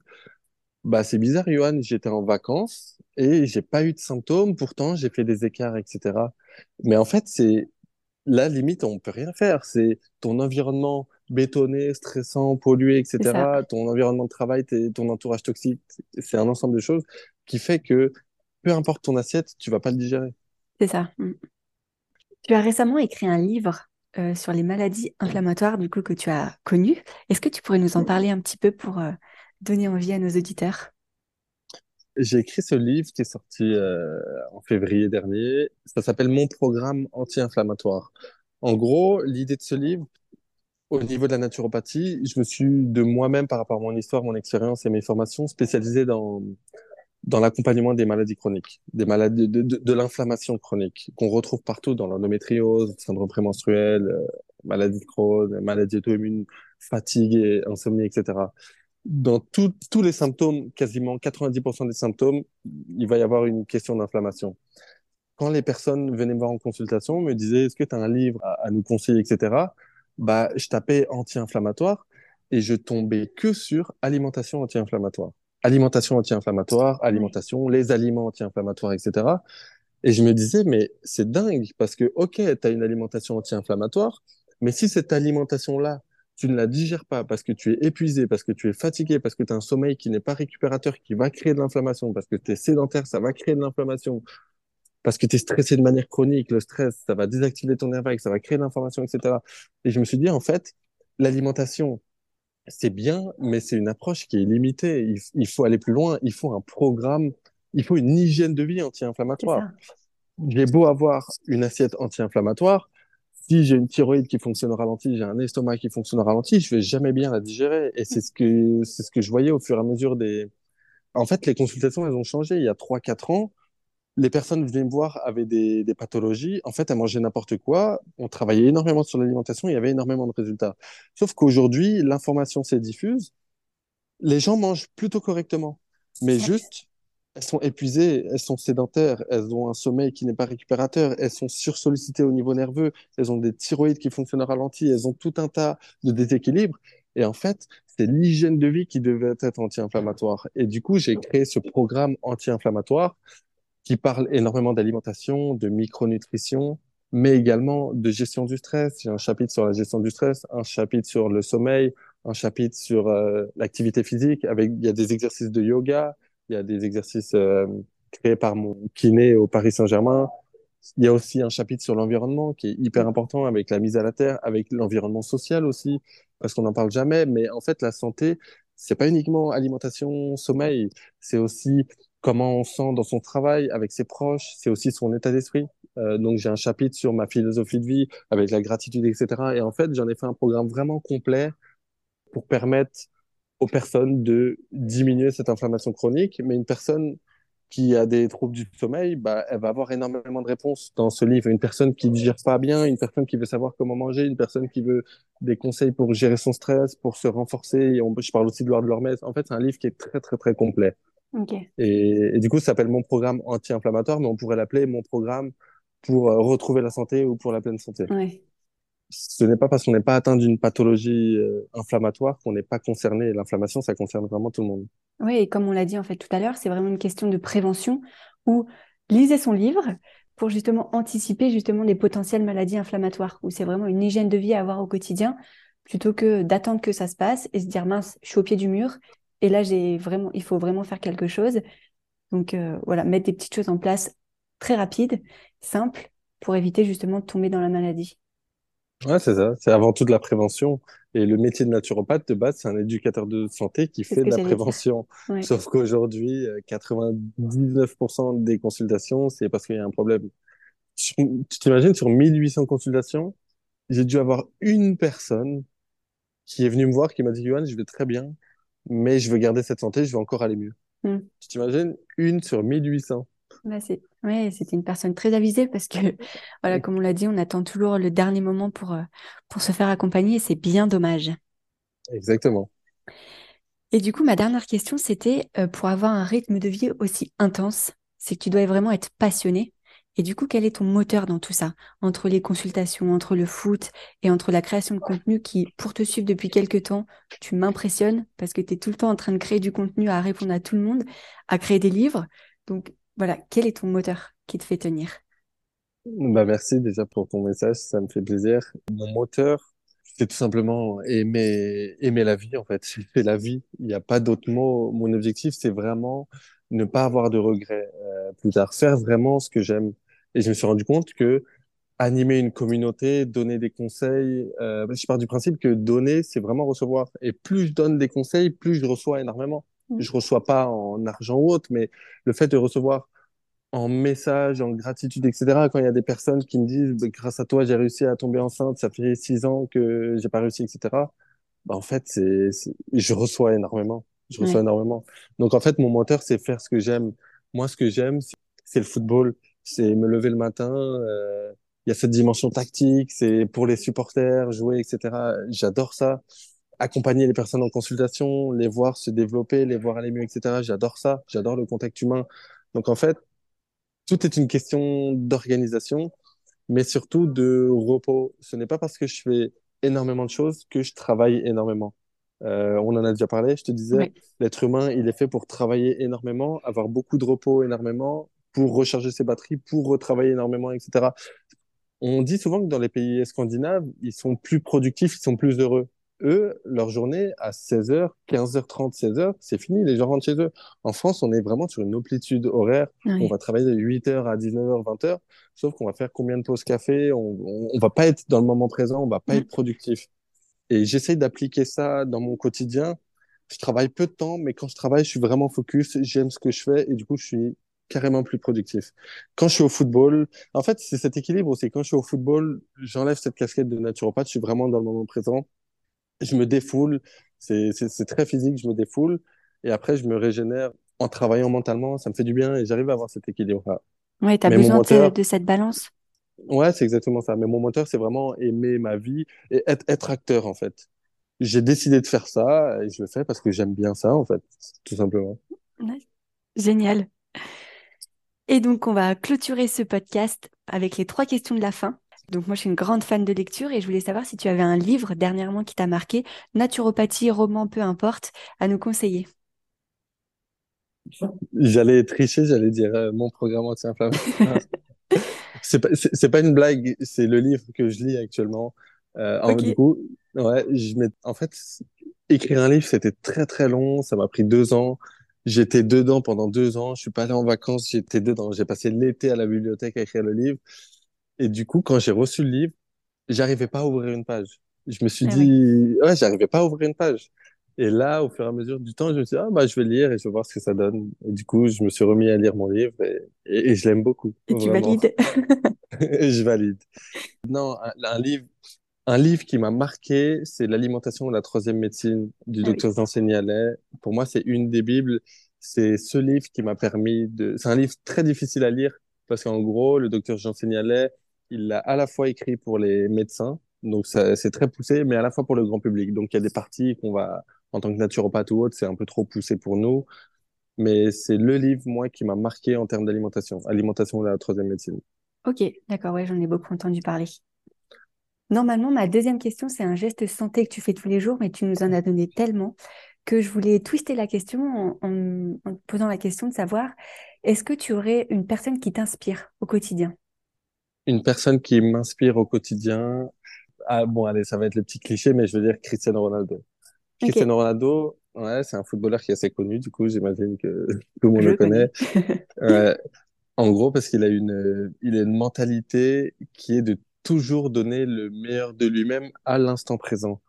bah, c'est bizarre, Johan, j'étais en vacances et j'ai pas eu de symptômes, pourtant j'ai fait des écarts, etc. Mais en fait, c'est la limite, on peut rien faire. C'est ton environnement bétonné, stressant, pollué, etc. Ton environnement de travail, ton entourage toxique, c'est un ensemble de choses qui fait que peu importe ton assiette, tu vas pas le digérer. C'est ça. Mm. Tu as récemment écrit un livre euh, sur les maladies inflammatoires du coup que tu as connues. Est-ce que tu pourrais nous en parler un petit peu pour euh, donner envie à nos auditeurs? J'ai écrit ce livre qui est sorti euh, en février dernier. Ça s'appelle Mon programme anti-inflammatoire. En gros, l'idée de ce livre, au niveau de la naturopathie, je me suis de moi-même, par rapport à mon histoire, mon expérience et mes formations, spécialisé dans dans l'accompagnement des maladies chroniques, des maladies de, de, l'inflammation chronique qu'on retrouve partout dans l'endométriose, syndrome prémenstruel, euh, maladie de Crohn, maladie auto-immune, fatigue et insomnie, etc. Dans tous les symptômes, quasiment 90% des symptômes, il va y avoir une question d'inflammation. Quand les personnes venaient me voir en consultation, me disaient est-ce que tu as un livre à, à, nous conseiller, etc. Bah, je tapais anti-inflammatoire et je tombais que sur alimentation anti-inflammatoire alimentation anti-inflammatoire, alimentation, les aliments anti-inflammatoires, etc. Et je me disais, mais c'est dingue parce que, OK, tu as une alimentation anti-inflammatoire, mais si cette alimentation-là, tu ne la digères pas parce que tu es épuisé, parce que tu es fatigué, parce que tu as un sommeil qui n'est pas récupérateur, qui va créer de l'inflammation, parce que tu es sédentaire, ça va créer de l'inflammation, parce que tu es stressé de manière chronique, le stress, ça va désactiver ton nerf vague, ça va créer de l'inflammation, etc. Et je me suis dit, en fait, l'alimentation, c'est bien, mais c'est une approche qui est limitée. Il, faut aller plus loin. Il faut un programme, il faut une hygiène de vie anti-inflammatoire. J'ai beau avoir une assiette anti-inflammatoire, si j'ai une thyroïde qui fonctionne au ralenti, j'ai un estomac qui fonctionne au ralenti, je vais jamais bien la digérer. Et c'est ce que c'est ce que je voyais au fur et à mesure des. En fait, les consultations, elles ont changé. Il y a 3-4 ans, les personnes venaient me voir avaient des, des pathologies. En fait, elles mangeaient n'importe quoi. On travaillait énormément sur l'alimentation. Il y avait énormément de résultats. Sauf qu'aujourd'hui, l'information s'est diffuse. Les gens mangent plutôt correctement. Mais juste, elles sont épuisées, elles sont sédentaires, elles ont un sommeil qui n'est pas récupérateur, elles sont sursollicitées au niveau nerveux, elles ont des thyroïdes qui fonctionnent au ralenti, elles ont tout un tas de déséquilibres. Et en fait, c'est l'hygiène de vie qui devait être anti-inflammatoire. Et du coup, j'ai créé ce programme anti-inflammatoire qui parle énormément d'alimentation, de micronutrition, mais également de gestion du stress. J'ai un chapitre sur la gestion du stress, un chapitre sur le sommeil, un chapitre sur euh, l'activité physique. Avec, il y a des exercices de yoga, il y a des exercices euh, créés par mon kiné au Paris Saint-Germain. Il y a aussi un chapitre sur l'environnement qui est hyper important avec la mise à la terre, avec l'environnement social aussi, parce qu'on n'en parle jamais. Mais en fait, la santé, c'est pas uniquement alimentation, sommeil, c'est aussi comment on sent dans son travail, avec ses proches, c'est aussi son état d'esprit. Euh, donc j'ai un chapitre sur ma philosophie de vie, avec la gratitude, etc. Et en fait, j'en ai fait un programme vraiment complet pour permettre aux personnes de diminuer cette inflammation chronique. Mais une personne qui a des troubles du sommeil, bah, elle va avoir énormément de réponses dans ce livre. Une personne qui ne digère pas bien, une personne qui veut savoir comment manger, une personne qui veut des conseils pour gérer son stress, pour se renforcer. Et on, je parle aussi de l'ordre de l'hormèse. En fait, c'est un livre qui est très, très, très complet. Et, du coup, ça s'appelle mon programme anti-inflammatoire, mais on pourrait l'appeler mon programme pour euh, retrouver la santé ou pour la pleine santé. Ce n'est pas parce qu'on n'est pas atteint d'une pathologie euh, inflammatoire qu'on n'est pas concerné. L'inflammation, ça concerne vraiment tout le monde. Oui, et comme on l'a dit en fait tout à l'heure, c'est vraiment une question de prévention où lisez son livre pour justement anticiper justement des potentielles maladies inflammatoires, où c'est vraiment une hygiène de vie à avoir au quotidien plutôt que d'attendre que ça se passe et se dire mince, je suis au pied du mur et là j'ai vraiment, il faut vraiment faire quelque chose. Donc euh, voilà, mettre des petites choses en place très rapides, simples, pour éviter justement de tomber dans la maladie. Ouais, c'est ça. C'est avant tout de la prévention. Et le métier de naturopathe, de base, c'est un éducateur de santé qui fait de la prévention. Sauf qu'aujourd'hui, 99% euh, des consultations, c'est parce qu'il y a un problème. Tu t'imagines, sur 1800 consultations, j'ai dû avoir une personne qui est venue me voir, qui m'a dit, Johan, je vais très bien, mais je veux garder cette santé, je veux encore aller mieux. Hmm. Tu t'imagines, une sur 1800. Bah, c'est... C'était une personne très avisée parce que, voilà, comme on l'a dit, on attend toujours le dernier moment pour, euh, pour se faire accompagner et c'est bien dommage. Exactement. Et du coup, ma dernière question, c'était euh, pour avoir un rythme de vie aussi intense, c'est que tu dois vraiment être passionné. Et du coup, quel est ton moteur dans tout ça? Entre les consultations, entre le foot et entre la création de contenu qui, pour te suivre depuis quelques temps, tu m'impressionnes parce que tu es tout le temps en train de créer du contenu à répondre à tout le monde, à créer des livres. Donc, voilà, quel est ton moteur qui te fait tenir? Bah merci déjà pour ton message, ça me fait plaisir. Mon moteur, c'est tout simplement aimer aimer la vie en fait. C'est la vie, il n'y a pas d'autre mot. Mon objectif, c'est vraiment ne pas avoir de regrets euh, plus tard, faire vraiment ce que j'aime. Et je me suis rendu compte que animer une communauté, donner des conseils, euh, je pars du principe que donner, c'est vraiment recevoir. Et plus je donne des conseils, plus je reçois énormément. Mm. Je reçois pas en argent ou autre, mais le fait de recevoir en message, en gratitude, etc. Quand il y a des personnes qui me disent, bah, grâce à toi, j'ai réussi à tomber enceinte, ça fait six ans que j'ai pas réussi, etc. Bah, en fait, c'est, je reçois énormément. Je reçois énormément. Donc, en fait, mon moteur, c'est faire ce que j'aime. Moi, ce que j'aime, c'est le football. C'est me lever le matin. Euh, il y a cette dimension tactique. C'est pour les supporters, jouer, etc. J'adore ça accompagner les personnes en consultation, les voir se développer, les voir aller mieux, etc. J'adore ça, j'adore le contact humain. Donc en fait, tout est une question d'organisation, mais surtout de repos. Ce n'est pas parce que je fais énormément de choses que je travaille énormément. Euh, on en a déjà parlé, je te disais, l'être humain, il est fait pour travailler énormément, avoir beaucoup de repos énormément, pour recharger ses batteries, pour retravailler énormément, etc. On dit souvent que dans les pays scandinaves, ils sont plus productifs, ils sont plus heureux eux, leur journée à 16h, 15h30, 16h, c'est fini, les gens rentrent chez eux. En France, on est vraiment sur une amplitude horaire. On va travailler de 8h à 19h, 20h, sauf qu'on va faire combien de pauses café, on, on, va pas être dans le moment présent, on va pas être productif. Et j'essaye d'appliquer ça dans mon quotidien. Je travaille peu de temps, mais quand je travaille, je suis vraiment focus, j'aime ce que je fais et du coup, je suis carrément plus productif. Quand je suis au football, en fait, c'est cet équilibre aussi. Quand je suis au football, j'enlève cette casquette de naturopathe, je suis vraiment dans le moment présent je me défoule. C'est, très physique, je me défoule. Et après, je me régénère en travaillant mentalement. Ça me fait du bien et j'arrive à avoir cet équilibre-là. Ouais, tu as besoin de, cette balance. Ouais, c'est exactement ça. Mais mon moteur, c'est vraiment aimer ma vie et être, être acteur, en fait. J'ai décidé de faire ça et je le fais parce que j'aime bien ça, en fait, tout simplement. Génial. Et donc, on va clôturer ce podcast avec les trois questions de la fin. Donc moi, je suis une grande fan de lecture et je voulais savoir si tu avais un livre dernièrement qui t'a marqué, naturopathie, roman, peu importe, à nous conseiller. J'allais tricher, j'allais dire euh, mon programme anti-inflammatoire. c'est pas, pas une blague, c'est le livre que je lis actuellement. Euh, en, du coup, ouais, je mets, en fait, écrire un livre, c'était très très long, ça m'a pris deux ans. J'étais dedans pendant deux ans, je suis pas allé en vacances, j'étais dedans. J'ai passé l'été à la bibliothèque à écrire le livre. Et du coup, quand j'ai reçu le livre, j'arrivais pas à ouvrir une page. Je me suis ah dit, ouais, j'arrivais pas à ouvrir une page. Et là, au fur et à mesure du temps, je me suis dit, ah, bah, je vais lire et je vais voir ce que ça donne. Et du coup, je me suis remis à lire mon livre et, et, je l'aime beaucoup. Et tu valides. et je valide. Non, un, livre, un livre qui m'a marqué, c'est L'alimentation de la troisième médecine du ah docteur Jean Seignalet. Pour moi, c'est une des bibles. C'est ce livre qui m'a permis de, c'est un livre très difficile à lire parce qu'en gros, le docteur Jean Seignalet, il l'a à la fois écrit pour les médecins, donc c'est très poussé, mais à la fois pour le grand public. Donc il y a des parties qu'on va, en tant que naturopathe ou autre, c'est un peu trop poussé pour nous. Mais c'est le livre, moi, qui m'a marqué en termes d'alimentation. Alimentation de la troisième médecine. Ok, d'accord, ouais, j'en ai beaucoup entendu parler. Normalement, ma deuxième question, c'est un geste santé que tu fais tous les jours, mais tu nous en as donné tellement que je voulais twister la question en, en posant la question de savoir, est-ce que tu aurais une personne qui t'inspire au quotidien? Une personne qui m'inspire au quotidien. ah, bon, allez, ça va être le petit cliché, mais je veux dire Cristiano Ronaldo. Cristiano Ronaldo, ouais, c'est un footballeur qui est assez connu, du coup, j'imagine que tout le monde le connaît. en gros, parce qu'il a une, il a une mentalité qui est de toujours donner le meilleur de lui-même à l'instant présent.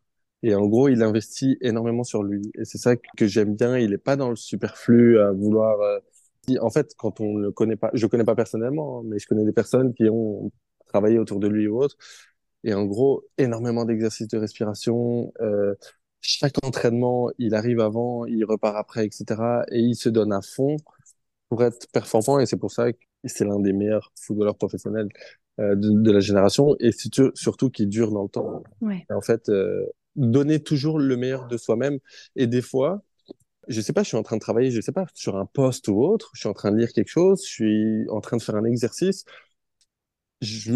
Et en gros, il investit énormément sur lui. Et c'est ça que j'aime bien. Il est pas dans le superflu à vouloir. En fait, quand on le connaît pas, je connais pas personnellement, hein, mais je connais des personnes qui ont travaillé autour de lui ou autre. Et en gros, énormément d'exercices de respiration. Euh, chaque entraînement, il arrive avant, il repart après, etc. Et il se donne à fond pour être performant. Et c'est pour ça que c'est l'un des meilleurs footballeurs professionnels euh, de, la génération. Et surtout qui dure dans le temps. Ouais. en fait, euh, donner toujours le meilleur de soi-même. Et des fois, je sais pas, je suis en train de travailler, je sais pas, sur un poste ou autre, je suis en train de lire quelque chose, je suis en train de faire un exercice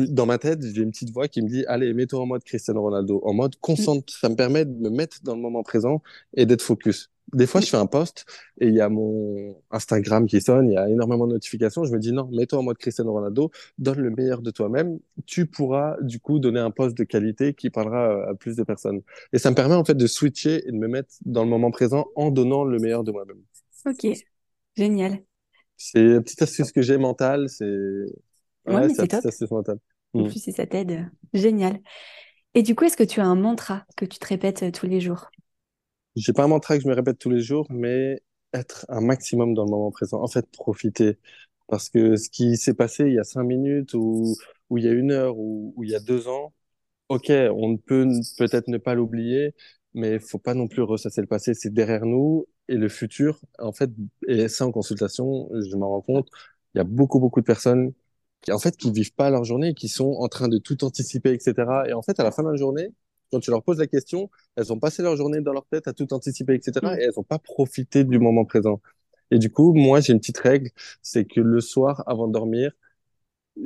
dans ma tête, j'ai une petite voix qui me dit Allez, mets-toi en mode Cristiano Ronaldo, en mode concentre. Ça me permet de me mettre dans le moment présent et d'être focus. Des fois, je fais un post et il y a mon Instagram qui sonne, il y a énormément de notifications. Je me dis Non, mets-toi en mode Cristiano Ronaldo, donne le meilleur de toi-même. Tu pourras, du coup, donner un post de qualité qui parlera à plus de personnes. Et ça me permet, en fait, de switcher et de me mettre dans le moment présent en donnant le meilleur de moi-même. Ok, génial. C'est une petite astuce que j'ai mentale. C'est Ouais, mais c'est top. En mm. plus, si ça t'aide, génial. Et du coup, est-ce que tu as un mantra que tu te répètes euh, tous les jours? J'ai pas un mantra que je me répète tous les jours, mais être un maximum dans le moment présent. En fait, profiter. Parce que ce qui s'est passé il y a cinq minutes ou, ou il y a une heure ou, ou il y a deux ans, ok, on peut peut-être ne pas l'oublier, mais il faut pas non plus ressasser le passé. C'est derrière nous et le futur. En fait, et ça en consultation, je m'en rends compte, il y a beaucoup, beaucoup de personnes qui en fait qui vivent pas leur journée, qui sont en train de tout anticiper, etc. Et en fait, à la fin de la journée, quand tu leur poses la question, elles ont passé leur journée dans leur tête à tout anticiper, etc. Mm. Et elles n'ont pas profité du moment présent. Et du coup, moi, j'ai une petite règle, c'est que le soir, avant de dormir,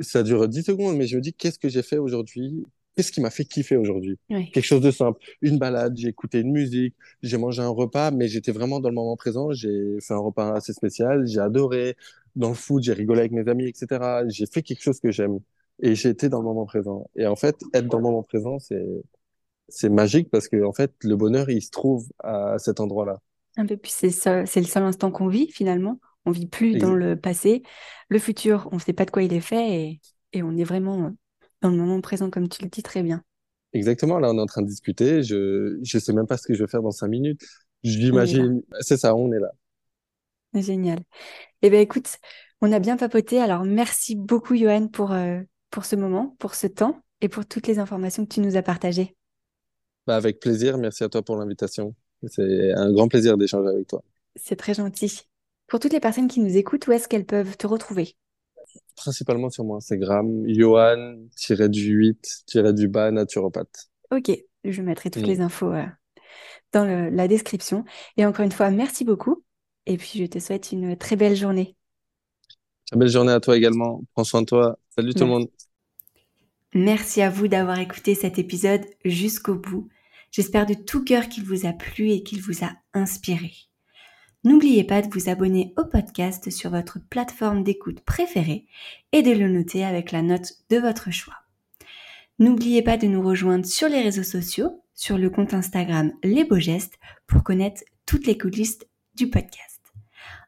ça dure 10 secondes, mais je me dis, qu'est-ce que j'ai fait aujourd'hui? Qu'est-ce qui m'a fait kiffer aujourd'hui? Quelque chose de simple. Une balade, j'ai écouté une musique, j'ai mangé un repas, mais j'étais vraiment dans le moment présent. J'ai fait un repas assez spécial, j'ai adoré dans le foot, j'ai rigolé avec mes amis, etc. J'ai fait quelque chose que j'aime et j'ai été dans le moment présent. Et en fait, être dans le moment présent, c'est c'est magique parce que en fait, le bonheur, il se trouve à cet endroit-là. Un peu plus, c'est c'est le seul instant qu'on vit finalement. On vit plus dans le passé, le futur, on ne sait pas de quoi il est fait et, et on est vraiment dans le moment présent comme tu le dis très bien. Exactement. Là, on est en train de discuter. Je je sais même pas ce que je vais faire dans cinq minutes. J'imagine. C'est ça, on est là. Génial. Eh bien, écoute, on a bien papoté. Alors, merci beaucoup, Johan, pour, euh, pour ce moment, pour ce temps et pour toutes les informations que tu nous as partagées. Bah, avec plaisir. Merci à toi pour l'invitation. C'est un grand plaisir d'échanger avec toi. C'est très gentil. Pour toutes les personnes qui nous écoutent, où est-ce qu'elles peuvent te retrouver? Principalement sur mon Instagram, Johan-du-8-du-bas naturopathe. Ok, je mettrai toutes mm. les infos euh, dans la description. Et encore une fois, merci beaucoup. Et puis, je te souhaite une très belle journée. Très belle journée à toi également. Prends soin de toi. Salut tout le monde. Merci à vous d'avoir écouté cet épisode jusqu'au bout. J'espère de tout cœur qu'il vous a plu et qu'il vous a inspiré. N'oubliez pas de vous abonner au podcast sur votre plateforme d'écoute préférée et de le noter avec la note de votre choix. N'oubliez pas de nous rejoindre sur les réseaux sociaux, sur le compte Instagram Les Beaux Gestes pour connaître toutes les coulisses podcast.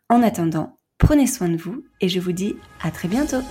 En attendant, prenez soin de vous et je vous dis à très bientôt